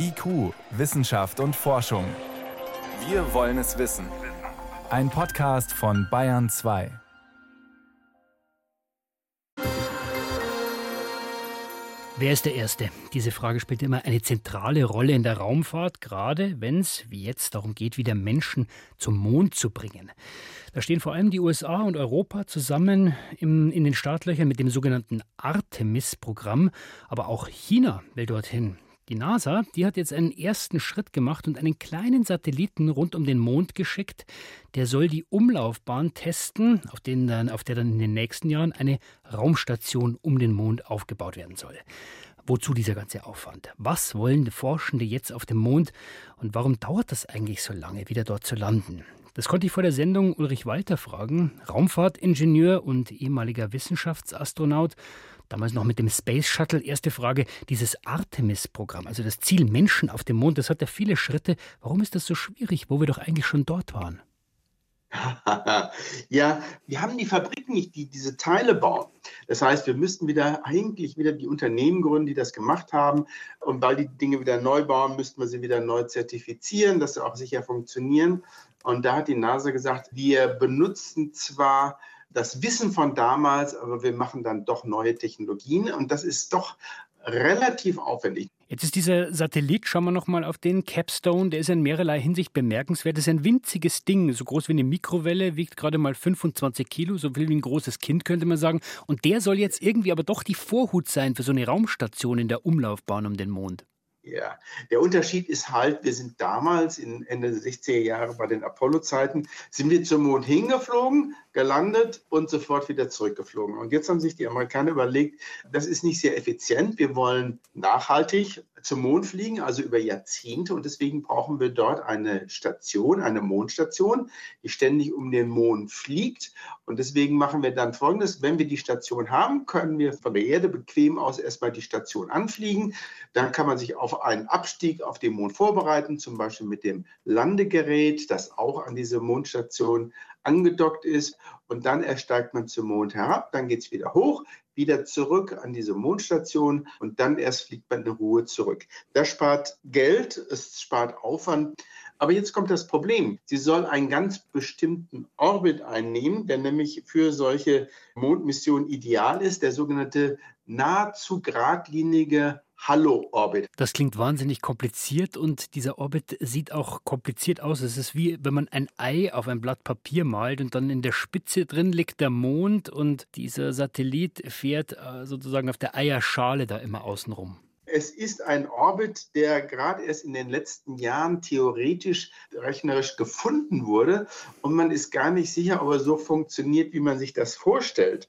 IQ, Wissenschaft und Forschung. Wir wollen es wissen. Ein Podcast von Bayern 2. Wer ist der Erste? Diese Frage spielt immer eine zentrale Rolle in der Raumfahrt, gerade wenn es, wie jetzt, darum geht, wieder Menschen zum Mond zu bringen. Da stehen vor allem die USA und Europa zusammen im, in den Startlöchern mit dem sogenannten Artemis-Programm, aber auch China will dorthin. Die NASA, die hat jetzt einen ersten Schritt gemacht und einen kleinen Satelliten rund um den Mond geschickt. Der soll die Umlaufbahn testen, auf, dann, auf der dann in den nächsten Jahren eine Raumstation um den Mond aufgebaut werden soll. Wozu dieser ganze Aufwand? Was wollen Forschende jetzt auf dem Mond und warum dauert das eigentlich so lange, wieder dort zu landen? Das konnte ich vor der Sendung Ulrich Walter fragen, Raumfahrtingenieur und ehemaliger Wissenschaftsastronaut damals noch mit dem Space Shuttle. Erste Frage, dieses Artemis-Programm, also das Ziel Menschen auf dem Mond, das hat ja viele Schritte. Warum ist das so schwierig, wo wir doch eigentlich schon dort waren? ja, wir haben die Fabrik nicht, die diese Teile bauen. Das heißt, wir müssten wieder eigentlich wieder die Unternehmen gründen, die das gemacht haben. Und weil die Dinge wieder neu bauen, müssten wir sie wieder neu zertifizieren, dass sie auch sicher funktionieren. Und da hat die NASA gesagt, wir benutzen zwar das Wissen von damals, aber wir machen dann doch neue Technologien und das ist doch relativ aufwendig. Jetzt ist dieser Satellit, schauen wir nochmal auf den Capstone, der ist in mehrerlei Hinsicht bemerkenswert. Das ist ein winziges Ding, so groß wie eine Mikrowelle, wiegt gerade mal 25 Kilo, so viel wie ein großes Kind, könnte man sagen. Und der soll jetzt irgendwie aber doch die Vorhut sein für so eine Raumstation in der Umlaufbahn um den Mond. Ja, der Unterschied ist halt, wir sind damals in Ende der 60er Jahre bei den Apollo-Zeiten, sind wir zum Mond hingeflogen, gelandet und sofort wieder zurückgeflogen. Und jetzt haben sich die Amerikaner überlegt, das ist nicht sehr effizient. Wir wollen nachhaltig zum Mond fliegen, also über Jahrzehnte. Und deswegen brauchen wir dort eine Station, eine Mondstation, die ständig um den Mond fliegt. Und deswegen machen wir dann Folgendes. Wenn wir die Station haben, können wir von der Erde bequem aus erstmal die Station anfliegen. Dann kann man sich auf einen Abstieg auf den Mond vorbereiten, zum Beispiel mit dem Landegerät, das auch an diese Mondstation angedockt ist. Und dann ersteigt man zum Mond herab, dann geht es wieder hoch, wieder zurück an diese Mondstation und dann erst fliegt man in Ruhe zurück. Das spart Geld, es spart Aufwand. Aber jetzt kommt das Problem. Sie soll einen ganz bestimmten Orbit einnehmen, der nämlich für solche Mondmissionen ideal ist, der sogenannte nahezu geradlinige Hallo-Orbit. Das klingt wahnsinnig kompliziert und dieser Orbit sieht auch kompliziert aus. Es ist wie wenn man ein Ei auf ein Blatt Papier malt und dann in der Spitze drin liegt der Mond und dieser Satellit fährt äh, sozusagen auf der Eierschale da immer außenrum. Es ist ein Orbit, der gerade erst in den letzten Jahren theoretisch rechnerisch gefunden wurde und man ist gar nicht sicher, ob er so funktioniert, wie man sich das vorstellt.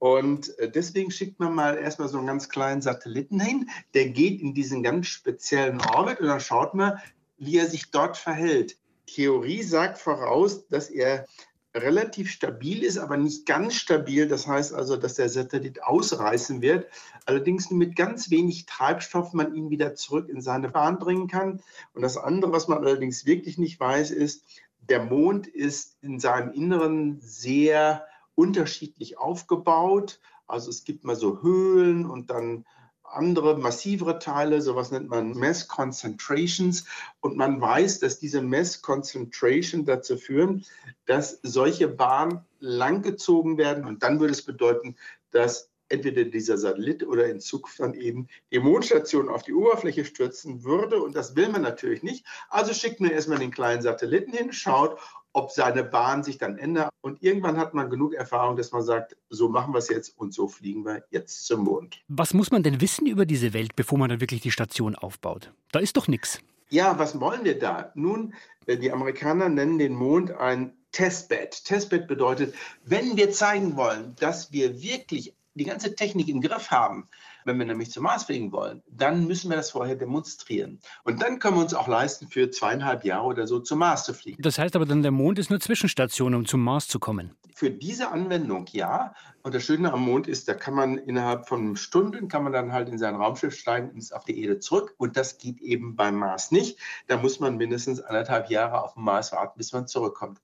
Und äh, deswegen schickt man mal erstmal so einen ganz kleinen Satelliten hin, der geht in diesen ganz speziellen Orbit und dann schaut man, wie er sich dort verhält. Theorie sagt voraus, dass er relativ stabil ist, aber nicht ganz stabil. Das heißt also, dass der Satellit ausreißen wird. Allerdings nur mit ganz wenig Treibstoff man ihn wieder zurück in seine Bahn bringen kann. Und das andere, was man allerdings wirklich nicht weiß, ist, der Mond ist in seinem Inneren sehr unterschiedlich aufgebaut. Also es gibt mal so Höhlen und dann andere massivere Teile, sowas nennt man Mass Concentrations. Und man weiß, dass diese Mass Concentration dazu führen, dass solche Bahnen langgezogen werden. Und dann würde es bedeuten, dass entweder dieser Satellit oder in Zukunft dann eben die Mondstation auf die Oberfläche stürzen würde. Und das will man natürlich nicht. Also schickt man erstmal den kleinen Satelliten hin, schaut, ob seine Bahn sich dann ändert. Und irgendwann hat man genug Erfahrung, dass man sagt, so machen wir es jetzt und so fliegen wir jetzt zum Mond. Was muss man denn wissen über diese Welt, bevor man dann wirklich die Station aufbaut? Da ist doch nichts. Ja, was wollen wir da? Nun, äh, die Amerikaner nennen den Mond ein Testbed. Testbed bedeutet, wenn wir zeigen wollen, dass wir wirklich die ganze Technik im Griff haben, wenn wir nämlich zum Mars fliegen wollen, dann müssen wir das vorher demonstrieren. Und dann können wir uns auch leisten, für zweieinhalb Jahre oder so zum Mars zu fliegen. Das heißt aber dann, der Mond ist nur Zwischenstation, um zum Mars zu kommen. Für diese Anwendung ja. Und das Schöne am Mond ist, da kann man innerhalb von Stunden, kann man dann halt in sein Raumschiff steigen und ist auf die Erde zurück. Und das geht eben beim Mars nicht. Da muss man mindestens anderthalb Jahre auf dem Mars warten, bis man zurückkommt.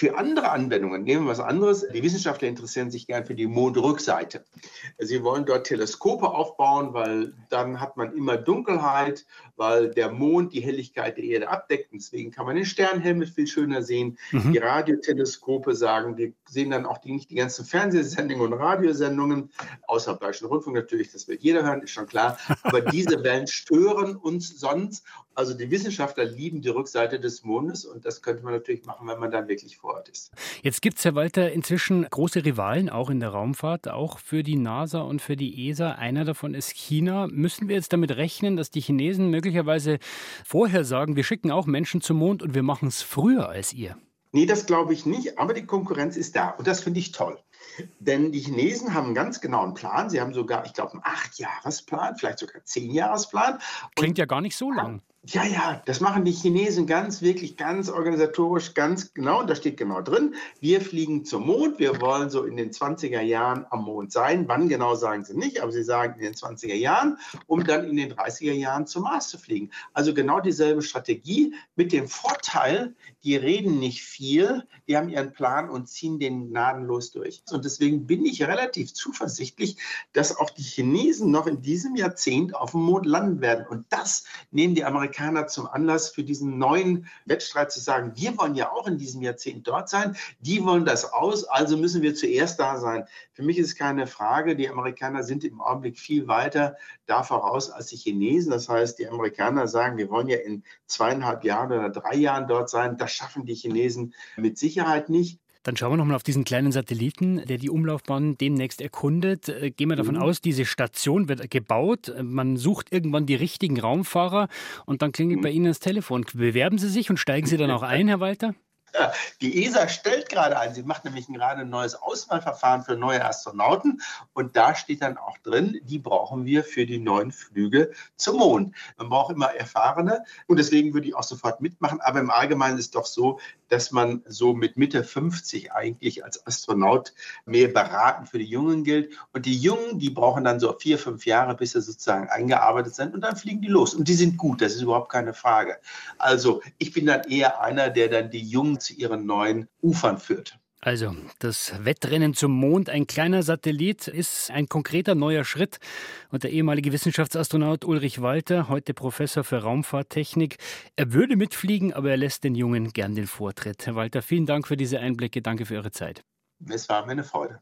Für andere Anwendungen, nehmen wir was anderes. Die Wissenschaftler interessieren sich gern für die Mondrückseite. Sie wollen dort Teleskope aufbauen, weil dann hat man immer Dunkelheit, weil der Mond die Helligkeit der Erde abdeckt. Deswegen kann man den Sternenhimmel viel schöner sehen. Mhm. Die Radioteleskope sagen, wir sehen dann auch die, nicht die ganzen Fernsehsendungen und Radiosendungen, außer Bayerischen Rundfunk natürlich, das will jeder hören, ist schon klar. Aber diese Wellen stören uns sonst. Also die Wissenschaftler lieben die Rückseite des Mondes und das könnte man natürlich machen, wenn man dann wirklich vor Ort ist. Jetzt gibt es, Herr Walter, inzwischen große Rivalen, auch in der Raumfahrt, auch für die NASA und für die ESA. Einer davon ist China. Müssen wir jetzt damit rechnen, dass die Chinesen möglicherweise vorher sagen, wir schicken auch Menschen zum Mond und wir machen es früher als ihr? Nee, das glaube ich nicht, aber die Konkurrenz ist da und das finde ich toll. Denn die Chinesen haben einen ganz genauen Plan. Sie haben sogar, ich glaube, einen Acht-Jahres-Plan, vielleicht sogar einen Zehn-Jahres-Plan. Klingt ja gar nicht so lang. Ja, ja, das machen die Chinesen ganz, wirklich ganz organisatorisch, ganz genau. Und da steht genau drin, wir fliegen zum Mond. Wir wollen so in den 20er Jahren am Mond sein. Wann genau sagen sie nicht, aber sie sagen in den 20er Jahren, um dann in den 30er Jahren zum Mars zu fliegen. Also genau dieselbe Strategie mit dem Vorteil, die reden nicht viel, die haben ihren Plan und ziehen den gnadenlos durch. Und deswegen bin ich relativ zuversichtlich, dass auch die Chinesen noch in diesem Jahrzehnt auf dem Mond landen werden. Und das nehmen die Amerikaner Amerikaner zum Anlass für diesen neuen Wettstreit zu sagen, wir wollen ja auch in diesem Jahrzehnt dort sein, die wollen das aus, also müssen wir zuerst da sein. Für mich ist keine Frage, die Amerikaner sind im Augenblick viel weiter da voraus als die Chinesen. Das heißt, die Amerikaner sagen, wir wollen ja in zweieinhalb Jahren oder drei Jahren dort sein. Das schaffen die Chinesen mit Sicherheit nicht. Dann schauen wir nochmal auf diesen kleinen Satelliten, der die Umlaufbahn demnächst erkundet. Äh, gehen wir davon mhm. aus, diese Station wird gebaut. Man sucht irgendwann die richtigen Raumfahrer und dann klingelt mhm. bei Ihnen das Telefon. Bewerben Sie sich und steigen Sie dann auch ein, Herr Walter? Die ESA stellt gerade ein, sie macht nämlich gerade ein neues Auswahlverfahren für neue Astronauten. Und da steht dann auch drin, die brauchen wir für die neuen Flüge zum Mond. Man braucht immer Erfahrene. Und deswegen würde ich auch sofort mitmachen, aber im Allgemeinen ist es doch so, dass man so mit Mitte 50 eigentlich als Astronaut mehr beraten für die Jungen gilt. Und die Jungen, die brauchen dann so vier, fünf Jahre, bis sie sozusagen eingearbeitet sind. Und dann fliegen die los. Und die sind gut, das ist überhaupt keine Frage. Also ich bin dann eher einer, der dann die Jungen zu ihren neuen Ufern führt. Also, das Wettrennen zum Mond, ein kleiner Satellit, ist ein konkreter neuer Schritt. Und der ehemalige Wissenschaftsastronaut Ulrich Walter, heute Professor für Raumfahrttechnik, er würde mitfliegen, aber er lässt den Jungen gern den Vortritt. Herr Walter, vielen Dank für diese Einblicke. Danke für Ihre Zeit. Es war mir eine Freude.